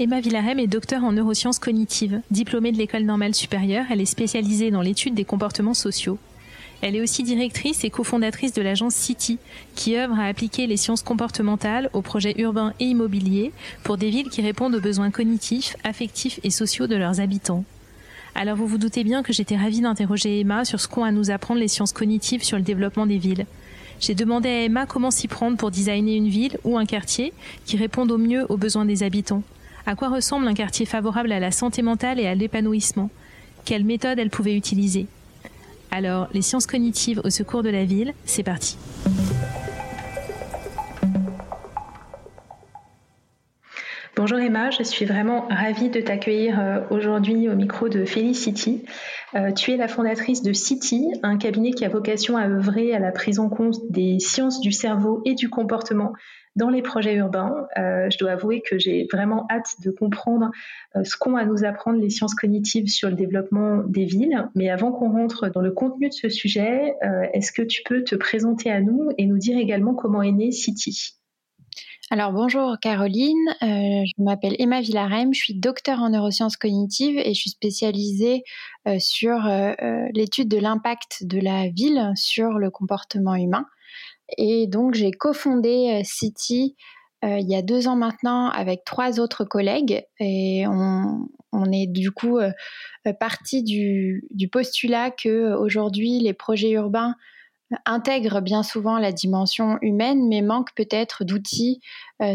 Emma Villarem est docteur en neurosciences cognitives. Diplômée de l'école normale supérieure, elle est spécialisée dans l'étude des comportements sociaux. Elle est aussi directrice et cofondatrice de l'agence City, qui œuvre à appliquer les sciences comportementales aux projets urbains et immobiliers pour des villes qui répondent aux besoins cognitifs, affectifs et sociaux de leurs habitants. Alors vous vous doutez bien que j'étais ravie d'interroger Emma sur ce qu'ont à nous apprendre les sciences cognitives sur le développement des villes. J'ai demandé à Emma comment s'y prendre pour designer une ville ou un quartier qui répondent au mieux aux besoins des habitants. À quoi ressemble un quartier favorable à la santé mentale et à l'épanouissement? Quelle méthode elle pouvait utiliser? Alors, les sciences cognitives au secours de la ville, c'est parti. Bonjour Emma, je suis vraiment ravie de t'accueillir euh, aujourd'hui au micro de Felicity. Euh, tu es la fondatrice de City, un cabinet qui a vocation à œuvrer à la prise en compte des sciences du cerveau et du comportement dans les projets urbains. Euh, je dois avouer que j'ai vraiment hâte de comprendre euh, ce qu'ont à nous apprendre les sciences cognitives sur le développement des villes. Mais avant qu'on rentre dans le contenu de ce sujet, euh, est-ce que tu peux te présenter à nous et nous dire également comment est né City alors bonjour Caroline, je m'appelle Emma Villarem, je suis docteur en neurosciences cognitives et je suis spécialisée sur l'étude de l'impact de la ville sur le comportement humain. Et donc, j'ai cofondé euh, City euh, il y a deux ans maintenant avec trois autres collègues. Et on, est du coup euh, parti du, postulat que aujourd'hui les projets urbains intègrent bien souvent la dimension humaine, mais manquent peut-être d'outils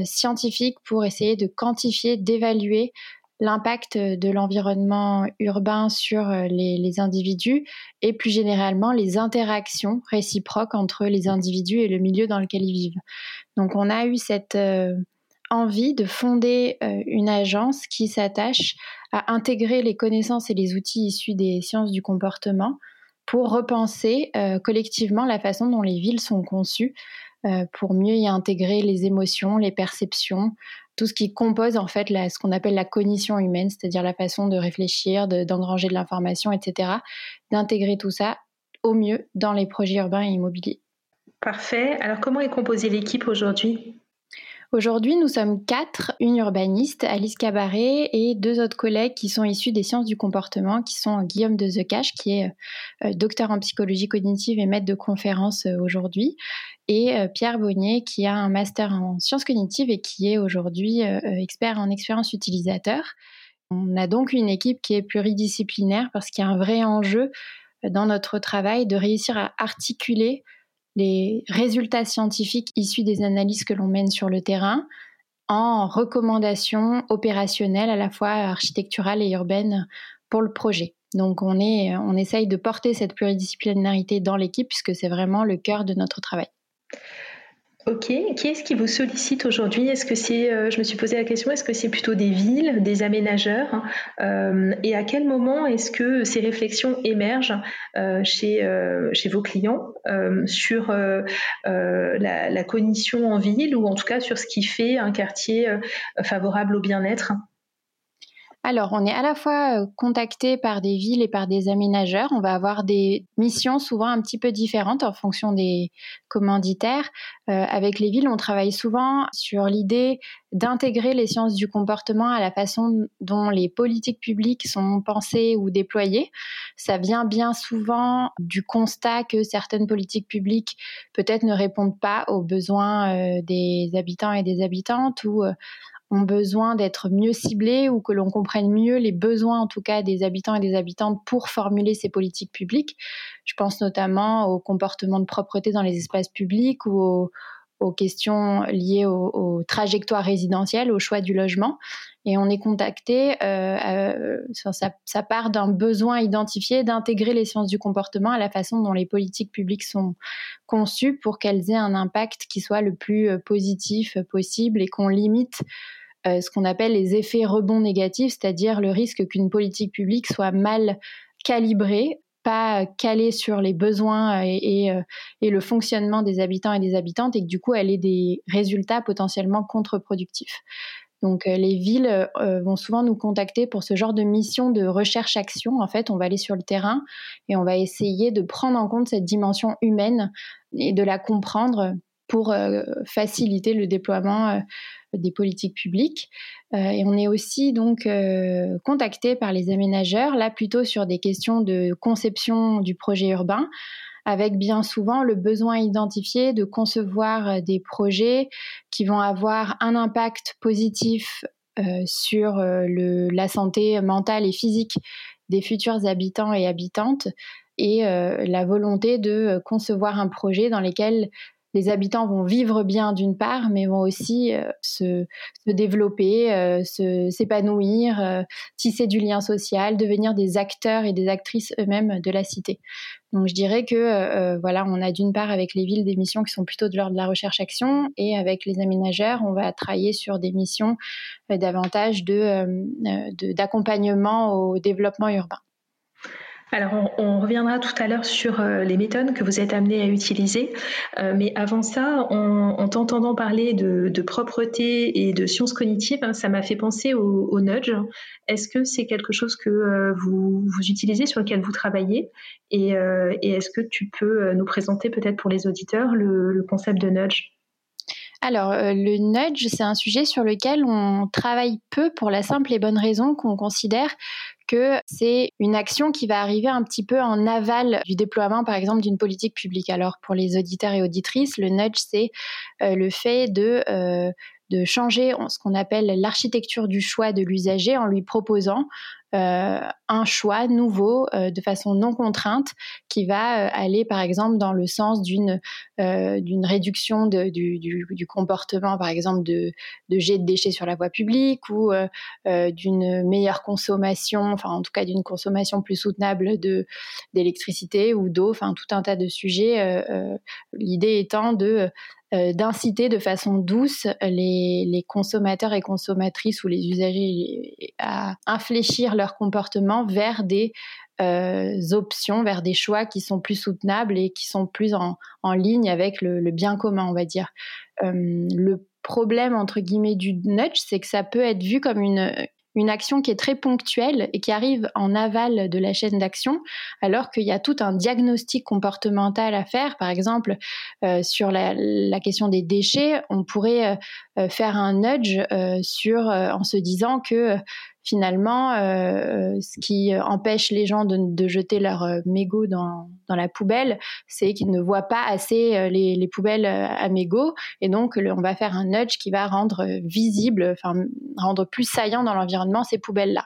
scientifiques pour essayer de quantifier, d'évaluer l'impact de l'environnement urbain sur euh, les, individus et plus généralement les interactions réciproques entre les individus et le milieu dans lequel ils vivent. Donc on a eu cette euh, envie de fonder euh, une agence qui s'attache à intégrer les connaissances et les outils issus des sciences du comportement pour repenser collectivement la façon dont les villes sont conçues pour mieux y intégrer les émotions, les perceptions, tout ce qui compose en fait ce qu'on appelle la cognition humaine, c'est-à-dire la façon de réfléchir, d'engranger de, l'information, etc., d'intégrer tout ça au mieux dans les projets urbains et immobiliers. Parfait. Alors comment est composée l'équipe aujourd'hui? Aujourd'hui, nous sommes quatre, une urbaniste, Alice Cabaret, et deux autres collègues qui sont issus des sciences du comportement, qui sont Guillaume de Zecache, qui est euh, docteur en psychologie cognitive et maître de conférence euh, aujourd'hui, et euh, Pierre Bonnier, qui a un master en sciences cognitives et qui est aujourd'hui expert en expérience utilisateur. On a donc une équipe qui est pluridisciplinaire parce qu'il y a un vrai enjeu dans notre travail de réussir à articuler les résultats scientifiques issus des analyses que l'on mène sur le terrain en recommandations opérationnelles à la fois architecturales et urbaines pour le projet. Donc on, est, on essaye de porter cette pluridisciplinarité dans l'équipe puisque c'est vraiment le cœur de notre travail. Ok, qui est-ce qui vous sollicite aujourd'hui? Est-ce que c'est, euh, je me suis posé la question, est-ce que c'est plutôt des villes, des aménageurs? Euh, Et à quel moment est-ce que ces réflexions émergent euh, chez, vos clients sur la, cognition en ville ou en tout cas sur ce qui fait un quartier favorable au bien-être? Alors, on est à la fois contacté par des villes et par des aménageurs. On va avoir des missions souvent un petit peu différentes en fonction des commanditaires. avec les villes, on travaille souvent sur l'idée d'intégrer les sciences du comportement à la façon dont les politiques publiques sont pensées ou déployées. Ça vient bien souvent du constat que certaines politiques publiques peut-être ne répondent pas aux besoins des habitants et des habitantes ou ont besoin d'être mieux ciblés ou que l'on comprenne mieux les besoins en tout cas des habitants et des habitantes pour formuler ces politiques publiques. Je pense notamment au comportement de propreté dans les espaces publics ou aux questions liées aux, trajectoires résidentielles, au choix du logement. Et on est contacté, euh, ça, ça, part d'un besoin identifié d'intégrer les sciences du comportement à la façon dont les politiques publiques sont conçues pour qu'elles aient un impact qui soit le plus positif possible et qu'on limite ce qu'on appelle les effets rebonds négatifs, c'est-à-dire le risque qu'une politique publique soit mal calibrée pas calée sur les besoins et, euh, et, le fonctionnement des habitants et des habitantes et que du coup elle ait des résultats potentiellement contre-productifs. Donc euh, les villes euh, vont souvent nous contacter pour ce genre de mission de recherche-action. En fait, on va aller sur le terrain et on va essayer de prendre en compte cette dimension humaine et de la comprendre pour faciliter le déploiement des politiques publiques. Euh, et on est aussi donc euh, contacté par les aménageurs, là plutôt sur des questions de conception du projet urbain avec bien souvent le besoin identifié de concevoir des projets qui vont avoir un impact positif euh, sur la santé mentale et physique des futurs habitants et habitantes et la volonté de concevoir un projet dans lequel les habitants vont vivre bien d'une part, mais vont aussi euh, se, développer, euh, s'épanouir, euh, tisser du lien social, devenir des acteurs et des actrices eux-mêmes de la cité. Donc je dirais que voilà, on a d'une part avec les villes des missions qui sont plutôt de l'ordre de la recherche-action, et avec les aménageurs, on va travailler sur des missions davantage d'accompagnement au développement urbain. Alors, on, reviendra tout à l'heure sur euh, les méthodes que vous êtes amené à utiliser. Euh, mais avant ça, en t'entendant parler de, propreté et de sciences cognitives, hein, ça m'a fait penser au, nudge. Est-ce que c'est quelque chose que euh, vous, utilisez, sur lequel vous travaillez? Et, est-ce que tu peux nous présenter peut-être pour les auditeurs le concept de nudge? Alors, le nudge, c'est un sujet sur lequel on travaille peu pour la simple et bonne raison qu'on considère que c'est une action qui va arriver un petit peu en aval du déploiement, par exemple, d'une politique publique. Alors, pour les auditeurs et auditrices, le nudge, c'est euh, le fait euh, de changer ce qu'on appelle l'architecture du choix de l'usager en lui proposant euh, un choix nouveau de façon non contrainte qui va aller par exemple dans le sens d'une d'une réduction du, du, du, comportement par exemple de, de jet de déchets sur la voie publique ou d'une meilleure consommation enfin en tout cas d'une consommation plus soutenable de d'électricité ou d'eau, enfin tout un tas de sujets. Euh, euh, l'idée étant de euh, d'inciter de façon douce les, les, consommateurs et consommatrices ou les usagers à infléchir leur comportement vers des options, vers des choix qui sont plus soutenables et qui sont plus en, en ligne avec le, bien commun, on va dire. le problème entre guillemets du nudge, c'est que ça peut être vu comme une, une action qui est très ponctuelle et qui arrive en aval de la chaîne d'action, alors qu'il y a tout un diagnostic comportemental à faire. Par exemple, euh, sur la, question des déchets, on pourrait euh, euh, faire un nudge sur, en se disant que finalement, euh, ce qui empêche les gens de, jeter leur euh, mégot dans, dans la poubelle, c'est qu'ils ne voient pas assez euh, les, les, poubelles à mégot. Et donc, on va faire un nudge qui va rendre visible, enfin, rendre plus saillant dans l'environnement ces poubelles-là.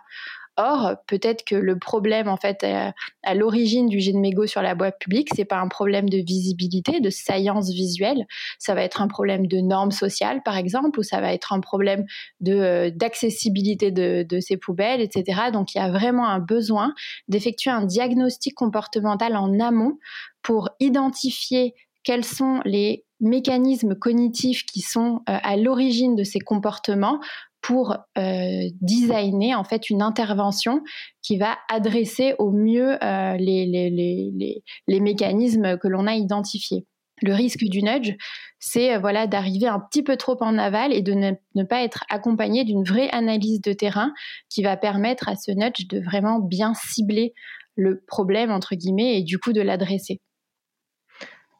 Or, peut-être que le problème, en fait, à, l'origine du jet de mégot sur la boîte publique, c'est pas un problème de visibilité, de saillance visuelle. Ça va être un problème de normes sociales, par exemple, ou ça va être un problème de euh, d'accessibilité de, de ces poubelles, etc. Donc, il y a vraiment un besoin d'effectuer un diagnostic comportemental en amont pour identifier quels sont les mécanismes cognitifs qui sont euh, à l'origine de ces comportements pour euh, designer en fait une intervention qui va adresser au mieux euh, les, mécanismes que l'on a identifiés. Le risque du nudge, c'est euh, voilà d'arriver un petit peu trop en aval et de ne, ne pas être accompagné d'une vraie analyse de terrain qui va permettre à ce nudge de vraiment bien cibler le problème entre guillemets et du coup de l'adresser.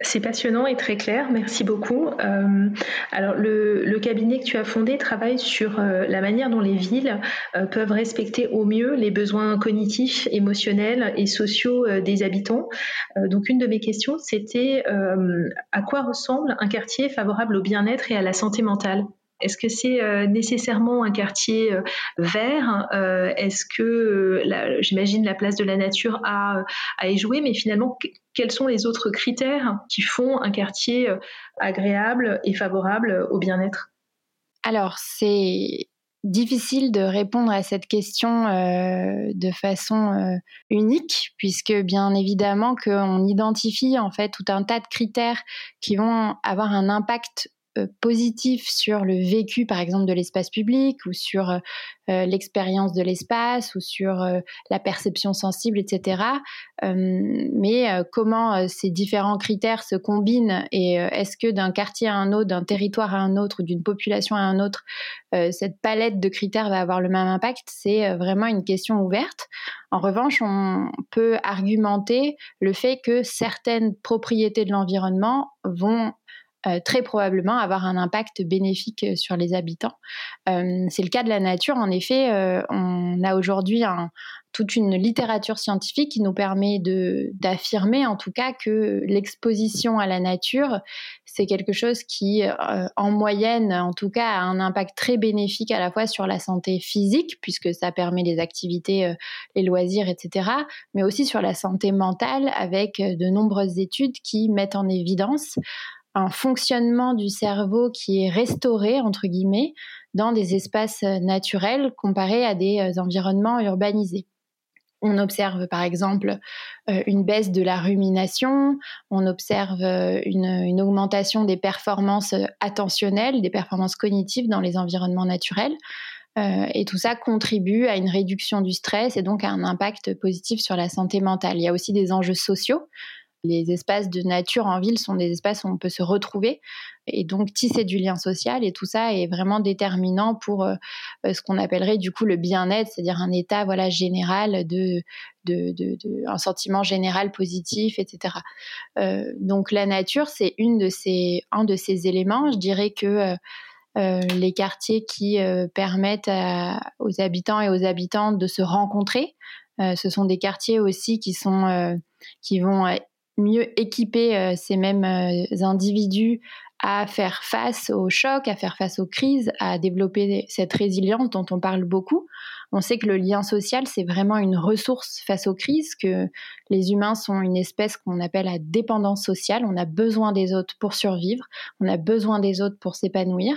C'est passionnant et très clair, merci beaucoup. Euh, alors le, cabinet que tu as fondé travaille sur euh, la manière dont les villes euh, peuvent respecter au mieux les besoins cognitifs, émotionnels et sociaux des habitants. donc une de mes questions, c'était à quoi ressemble un quartier favorable au bien-être et à la santé mentale? Est-ce que c'est nécessairement un quartier vert? Est-ce que, j'imagine, la place de la nature a à y jouer, mais finalement, quels sont les autres critères qui font un quartier agréable et favorable au bien-être? Alors, c'est difficile de répondre à cette question euh, de façon euh, unique, puisque bien évidemment qu'on identifie en fait tout un tas de critères qui vont avoir un impact euh, positif sur le vécu, par exemple, de l'espace public ou sur euh, euh, l'expérience de l'espace ou sur la perception sensible, etc. mais comment ces différents critères se combinent et est-ce que d'un quartier à un autre, d'un territoire à un autre d'une population à un autre, cette palette de critères va avoir le même impact, c'est vraiment une question ouverte. En revanche, on peut argumenter le fait que certaines propriétés de l'environnement vont euh, très probablement avoir un impact bénéfique euh, sur les habitants. Euh, c'est le cas de la nature. En effet, on a aujourd'hui toute une littérature scientifique qui nous permet d'affirmer en tout cas que l'exposition à la nature, c'est quelque chose qui, en moyenne, en tout cas, a un impact très bénéfique à la fois sur la santé physique, puisque ça permet les activités, les loisirs, etc., mais aussi sur la santé mentale, avec de nombreuses études qui mettent en évidence un fonctionnement du cerveau qui est restauré, entre guillemets, dans des espaces euh, naturels comparés à des euh, environnements urbanisés. On observe par exemple euh, une baisse de la rumination, on observe une, augmentation des performances attentionnelles, des performances cognitives dans les environnements naturels. et tout ça contribue à une réduction du stress et donc à un impact positif sur la santé mentale. Il y a aussi des enjeux sociaux. Les espaces de nature en ville sont des espaces où on peut se retrouver et donc tisser du lien social et tout ça est vraiment déterminant pour euh, ce qu'on appellerait du coup le bien-être, c'est-à-dire un état voilà général de, de, un sentiment général positif, etc. Euh, donc la nature c'est une de ces un de ces éléments. Je dirais que euh, les quartiers qui permettent aux habitants et aux habitantes de se rencontrer. ce sont des quartiers aussi qui sont qui vont mieux équiper euh, ces mêmes euh, individus à faire face aux chocs, à faire face aux crises, à développer cette résilience dont on parle beaucoup. On sait que le lien social, c'est vraiment une ressource face aux crises, que les humains sont une espèce qu'on appelle à dépendance sociale. On a besoin des autres pour survivre, on a besoin des autres pour s'épanouir.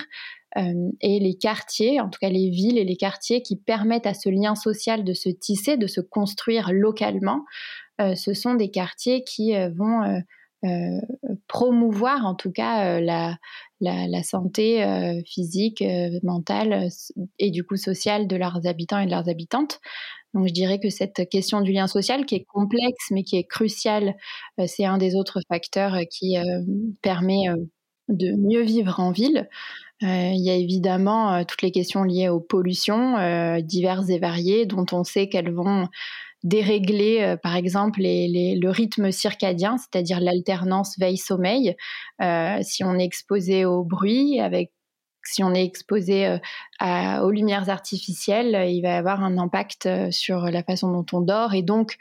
Euh, et les quartiers, en tout cas les villes et les quartiers qui permettent à ce lien social de se tisser, de se construire localement, ce sont des quartiers qui euh, vont euh, promouvoir en tout cas la, santé physique, mentale et du coup sociale de leurs habitants et de leurs habitantes. Donc je dirais que cette question du lien social qui est complexe mais qui est cruciale, c'est un des autres facteurs qui permet de mieux vivre en ville. il y a évidemment toutes les questions liées aux pollutions diverses et variées dont on sait qu'elles vont dérégler, euh, par exemple, le rythme circadien, c'est-à-dire l'alternance veille-sommeil. Euh, si on est exposé au bruit, avec si on est exposé euh, aux lumières artificielles, il va avoir un impact euh, sur la façon dont on dort et donc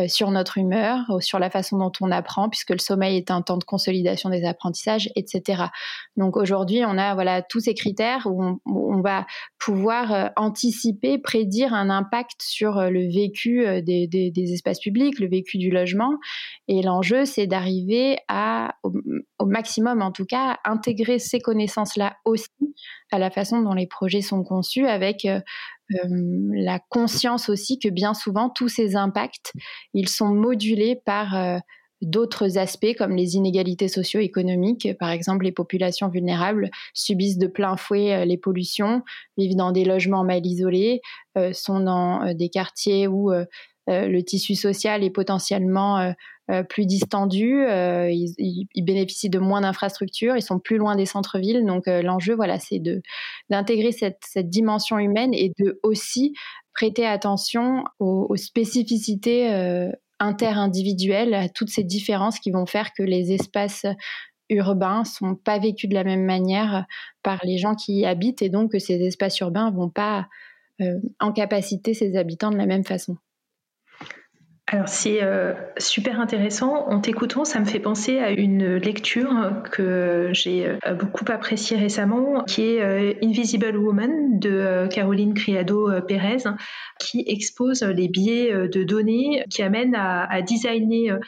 euh, sur notre humeur, sur la façon dont on apprend, puisque le sommeil est un temps de consolidation des apprentissages, etc. Donc aujourd'hui, on a voilà tous ces critères où on, va pouvoir anticiper, prédire un impact sur le vécu des, des, espaces publics, le vécu du logement. Et l'enjeu, c'est d'arriver à, au, maximum en tout cas, intégrer ces connaissances-là aussi à la façon dont les projets sont conçus, avec euh, euh, la conscience aussi que bien souvent tous ces impacts, ils sont modulés par euh, d'autres aspects comme les inégalités socio-économiques. Par exemple, les populations vulnérables subissent de plein fouet les pollutions, vivent dans des logements mal isolés, sont dans des quartiers où le tissu social est potentiellement euh, plus distendus, euh, ils, bénéficient de moins d'infrastructures, ils sont plus loin des centres-villes. Donc euh, l'enjeu, voilà, c'est d'intégrer cette, dimension humaine et de aussi prêter attention aux, aux spécificités inter-individuelles, à toutes ces différences qui vont faire que les espaces urbains sont pas vécus de la même manière par les gens qui y habitent et donc que ces espaces urbains vont pas en capaciter ces habitants de la même façon. Alors c'est euh, super intéressant. En t'écoutant, ça me fait penser à une lecture que j'ai euh, beaucoup appréciée récemment, qui est euh, Invisible Woman de Caroline Criado Pérez, qui expose les biais de données qui amènent à, designer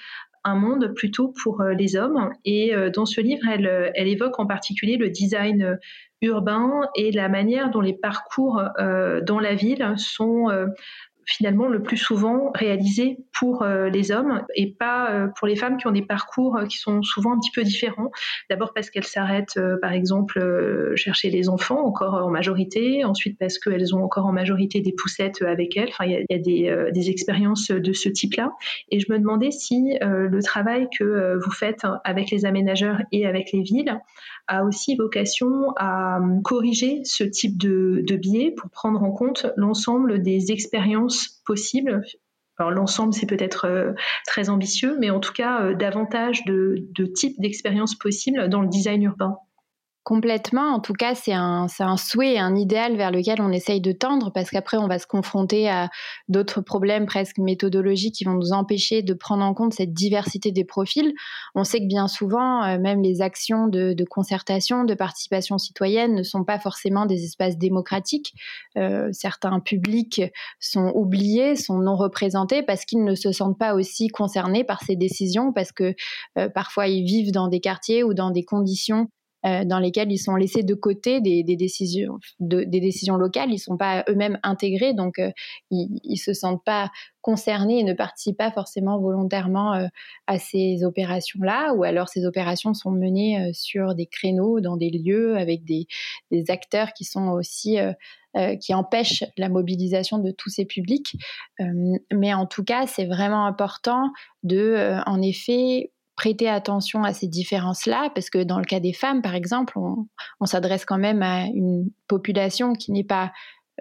un monde plutôt pour les hommes. Et dans ce livre, elle, elle évoque en particulier le design urbain et la manière dont les parcours dans la ville sont finalement le plus souvent réalisé pour euh, les hommes et pas euh, pour les femmes qui ont des parcours euh, qui sont souvent un petit peu différents. D'abord parce qu'elles s'arrêtent, par exemple, chercher les enfants encore en majorité. Ensuite parce qu'elles ont encore en majorité des poussettes avec elles. Enfin, il y a, des, expériences de ce type-là. Et je me demandais si le travail que vous faites avec les aménageurs et avec les villes a aussi vocation à corriger ce type de biais pour prendre en compte l'ensemble des expériences possibles alors l'ensemble, c'est peut-être euh, très ambitieux, mais en tout cas, euh, davantage de types d'expériences possibles dans le design urbain. Complètement. En tout cas, c'est un, souhait, un idéal vers lequel on essaye de tendre parce qu'après, on va se confronter à d'autres problèmes presque méthodologiques qui vont nous empêcher de prendre en compte cette diversité des profils. On sait que bien souvent, euh, même les actions de, concertation, de participation citoyenne ne sont pas forcément des espaces démocratiques. Euh, certains publics sont oubliés, sont non représentés parce qu'ils ne se sentent pas aussi concernés par ces décisions, parce que euh, parfois ils vivent dans des quartiers ou dans des conditions euh, dans lesquels ils sont laissés de côté des, décisions, locales. Ils ne sont pas eux-mêmes intégrés, donc euh, ils ne se sentent pas concernés et ne participent pas forcément volontairement euh, à ces opérations-là, ou alors ces opérations sont menées sur des créneaux, dans des lieux, avec des, des acteurs qui sont aussi... qui empêchent la mobilisation de tous ces publics. mais en tout cas, c'est vraiment important de, en effet, prêter attention à ces différences-là, parce que dans le cas des femmes, par exemple, on, s'adresse quand même à une population qui n'est pas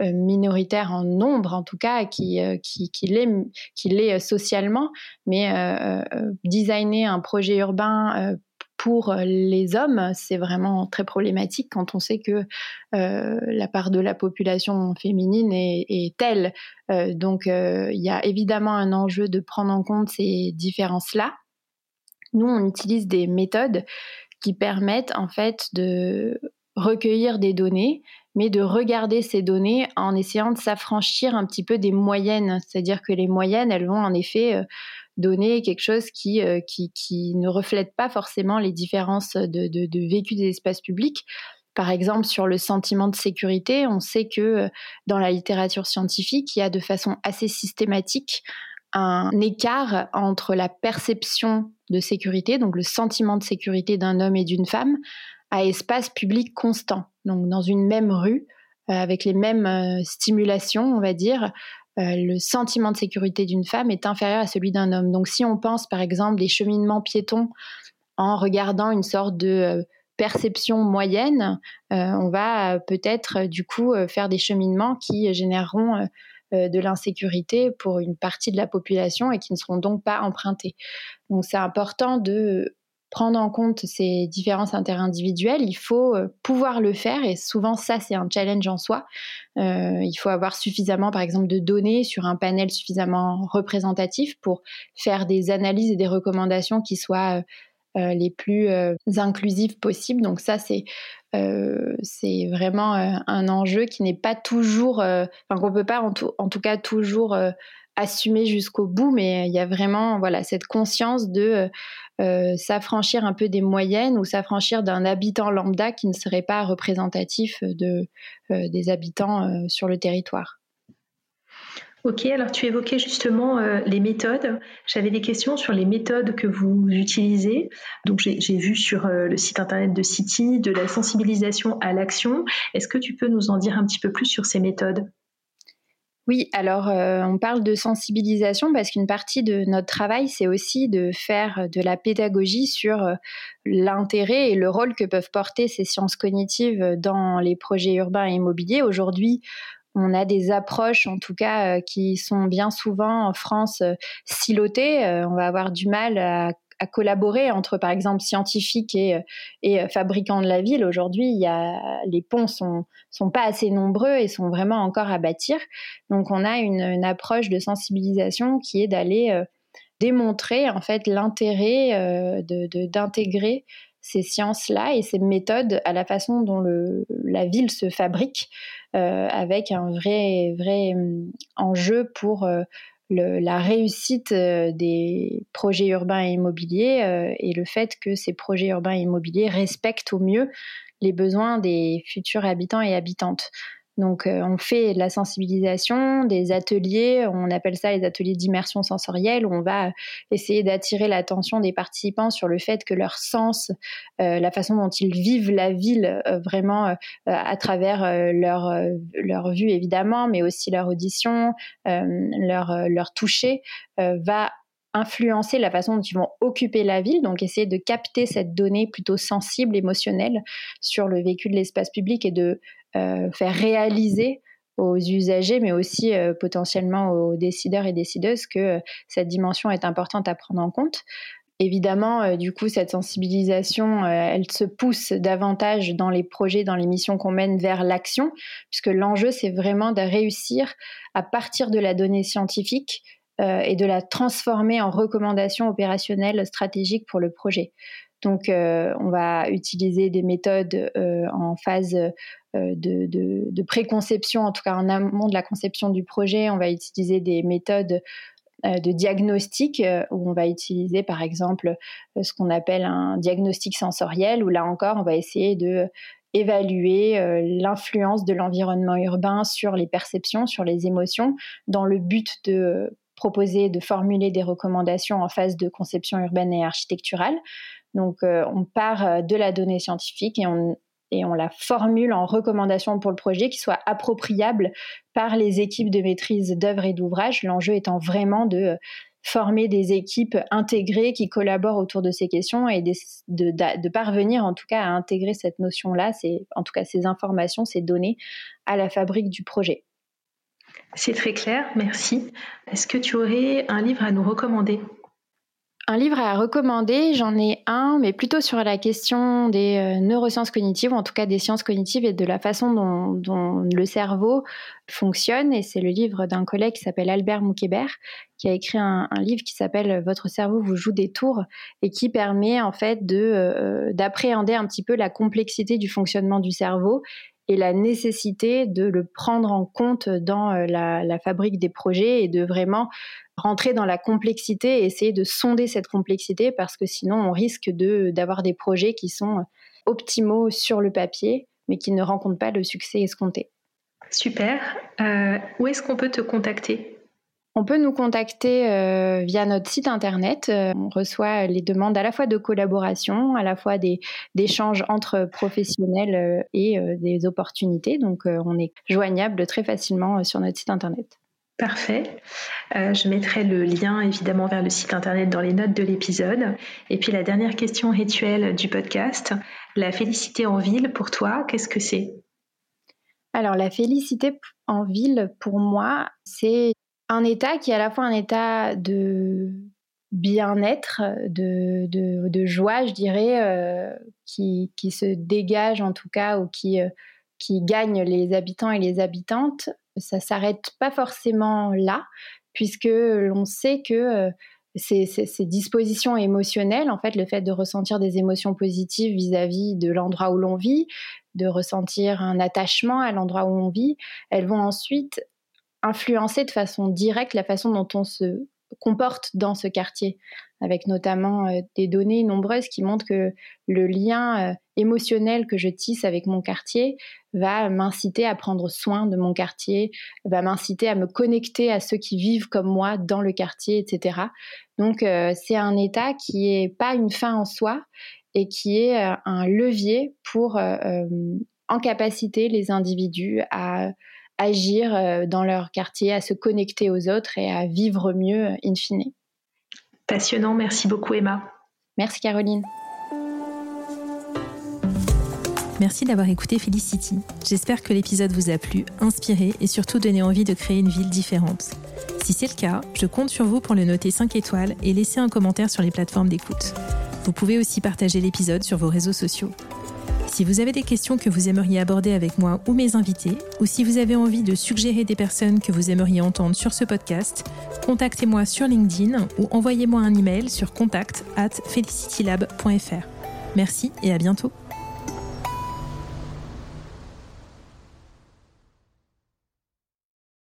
euh, minoritaire en nombre, en tout cas, qui, euh, l'est euh, socialement, mais designer un projet urbain pour les hommes, c'est vraiment très problématique quand on sait que la part de la population féminine est telle. donc il y a évidemment un enjeu de prendre en compte ces différences-là. Nous, on utilise des méthodes qui permettent en fait de recueillir des données, mais de regarder ces données en essayant de s'affranchir un petit peu des moyennes. C'est-à-dire que les moyennes, elles vont en effet euh, donner quelque chose qui, euh, qui, qui, ne reflète pas forcément les différences de, de, de vécu des espaces publics. Par exemple, sur le sentiment de sécurité, on sait que euh, dans la littérature scientifique, il y a de façon assez systématique un écart entre la perception de sécurité, donc le sentiment de sécurité d'un homme et d'une femme, à espace public constant. Donc dans une même rue, euh, avec les mêmes euh, stimulations, on va dire, euh, le sentiment de sécurité d'une femme est inférieur à celui d'un homme. Donc si on pense par exemple des cheminements piétons en regardant une sorte de perception moyenne, on va peut-être du coup faire des cheminements qui généreront de l'insécurité pour une partie de la population et qui ne seront donc pas empruntés. Donc c'est important de prendre en compte ces différences interindividuelles, il faut euh, pouvoir le faire et souvent ça c'est un challenge en soi. Euh, il faut avoir suffisamment par exemple de données sur un panel suffisamment représentatif pour faire des analyses et des recommandations qui soient les plus inclusives possibles. Donc ça c'est euh, vraiment euh, un enjeu qui n'est pas toujours, euh, enfin qu'on peut pas en tout, en tout cas toujours assumer jusqu'au bout, mais il y a vraiment voilà cette conscience de s'affranchir un peu des moyennes ou s'affranchir d'un habitant lambda qui ne serait pas représentatif de, des habitants sur le territoire. Ok, alors tu évoquais justement euh, les méthodes. J'avais des questions sur les méthodes que vous utilisez. Donc j'ai vu sur euh, le site internet de City de la sensibilisation à l'action. Est-ce que tu peux nous en dire un petit peu plus sur ces méthodes? Oui, alors euh, on parle de sensibilisation parce qu'une partie de notre travail, c'est aussi de faire de la pédagogie sur l'intérêt et le rôle que peuvent porter ces sciences cognitives dans les projets urbains et immobiliers. Aujourd'hui, on a des approches, en tout cas, euh, qui sont bien souvent en France euh, silotées. Euh, on va avoir du mal à, collaborer entre, par exemple, scientifiques et, et fabricants de la ville. Aujourd'hui, les ponts sont, sont pas assez nombreux et sont vraiment encore à bâtir. Donc, on a une, approche de sensibilisation qui est d'aller démontrer en fait l'intérêt d'intégrer ces sciences-là et ces méthodes à la façon dont le, la ville se fabrique, avec un vrai, hum, enjeu pour euh, la réussite euh, des projets urbains et immobiliers et le fait que ces projets urbains et immobiliers respectent au mieux les besoins des futurs habitants et habitantes. Donc, euh, on fait de la sensibilisation, des ateliers, on appelle ça les ateliers d'immersion sensorielle, où on va essayer d'attirer l'attention des participants sur le fait que leur sens, euh, la façon dont ils vivent la ville, euh, vraiment à travers leur, leur vue évidemment, mais aussi leur audition, leur, leur toucher, va influencer la façon dont ils vont occuper la ville, donc essayer de capter cette donnée plutôt sensible, émotionnelle sur le vécu de l'espace public et de faire réaliser aux usagers, mais aussi euh, potentiellement aux décideurs et décideuses que euh, cette dimension est importante à prendre en compte. Évidemment, du coup, cette sensibilisation, elle se pousse davantage dans les projets, dans les missions qu'on mène vers l'action, puisque l'enjeu, c'est vraiment de réussir à partir de la donnée scientifique et de la transformer en recommandations opérationnelles stratégiques pour le projet. Donc, on va utiliser des méthodes en phase euh, de, préconception, en tout cas en amont de la conception du projet, on va utiliser des méthodes euh, de diagnostic euh, où on va utiliser par exemple ce qu'on appelle un diagnostic sensoriel où là encore on va essayer de évaluer l'influence de l'environnement urbain sur les perceptions, sur les émotions, dans le but de proposer, de formuler des recommandations en phase de conception urbaine et architecturale. Donc, on part de la donnée scientifique et on la formule en recommandation pour le projet qui soit appropriable par les équipes de maîtrise d'œuvre et d'ouvrage. L'enjeu étant vraiment de former des équipes intégrées qui collaborent autour de ces questions et de, de, parvenir en tout cas à intégrer cette notion-là, en tout cas ces informations, ces données à la fabrique du projet. C'est très clair, merci. Est-ce que tu aurais un livre à nous recommander? Un livre à recommander, j'en ai un, mais plutôt sur la question des euh, neurosciences cognitives, ou en tout cas des sciences cognitives et de la façon dont, le cerveau fonctionne. Et c'est le livre d'un collègue qui s'appelle Albert Moukébert, qui a écrit un, livre qui s'appelle Votre cerveau vous joue des tours et qui permet en fait euh, d'appréhender un petit peu la complexité du fonctionnement du cerveau et la nécessité de le prendre en compte dans euh, la, fabrique des projets et de vraiment rentrer dans la complexité et essayer de sonder cette complexité parce que sinon on risque de d'avoir des projets qui sont optimaux sur le papier mais qui ne rencontrent pas le succès escompté. Super. Euh, où est-ce qu'on peut te contacter? On peut nous contacter euh, via notre site internet. Euh, on reçoit les demandes à la fois de collaboration, à la fois d'échanges entre professionnels et des opportunités. Donc, on est joignable très facilement sur notre site internet. Parfait. Euh, je mettrai le lien évidemment vers le site internet dans les notes de l'épisode. Et puis la dernière question rituelle du podcast, la félicité en ville pour toi, qu'est-ce que c'est? Alors la félicité en ville pour moi, c'est un état qui est à la fois un état de bien-être, de, de, joie, je dirais, euh, qui, qui, se dégage en tout cas ou qui, euh, qui gagne les habitants et les habitantes ça s'arrête pas forcément là, puisque l'on sait que euh, ces, dispositions émotionnelles, en fait, le fait de ressentir des émotions positives vis-à-vis de l'endroit où l'on vit, de ressentir un attachement à l'endroit où on vit, elles vont ensuite influencer de façon directe la façon dont on se comporte dans ce quartier, avec notamment euh, des données nombreuses qui montrent que le lien euh, émotionnel que je tisse avec mon quartier va m'inciter à prendre soin de mon quartier, va m'inciter à me connecter à ceux qui vivent comme moi dans le quartier, etc. Donc euh, c'est un état qui est pas une fin en soi et qui est un levier pour en capaciter les individus à agir euh, dans leur quartier, à se connecter aux autres et à vivre mieux in fine. Passionnant, merci beaucoup Emma. Merci Caroline. Merci d'avoir écouté Felicity. J'espère que l'épisode vous a plu, inspiré et surtout donné envie de créer une ville différente. Si c'est le cas, je compte sur vous pour le noter 5 étoiles et laisser un commentaire sur les plateformes d'écoute. Vous pouvez aussi partager l'épisode sur vos réseaux sociaux. Si vous avez des questions que vous aimeriez aborder avec moi ou mes invités, ou si vous avez envie de suggérer des personnes que vous aimeriez entendre sur ce podcast, contactez-moi sur LinkedIn ou envoyez-moi un email sur contact at felicitylab.fr. Merci et à bientôt.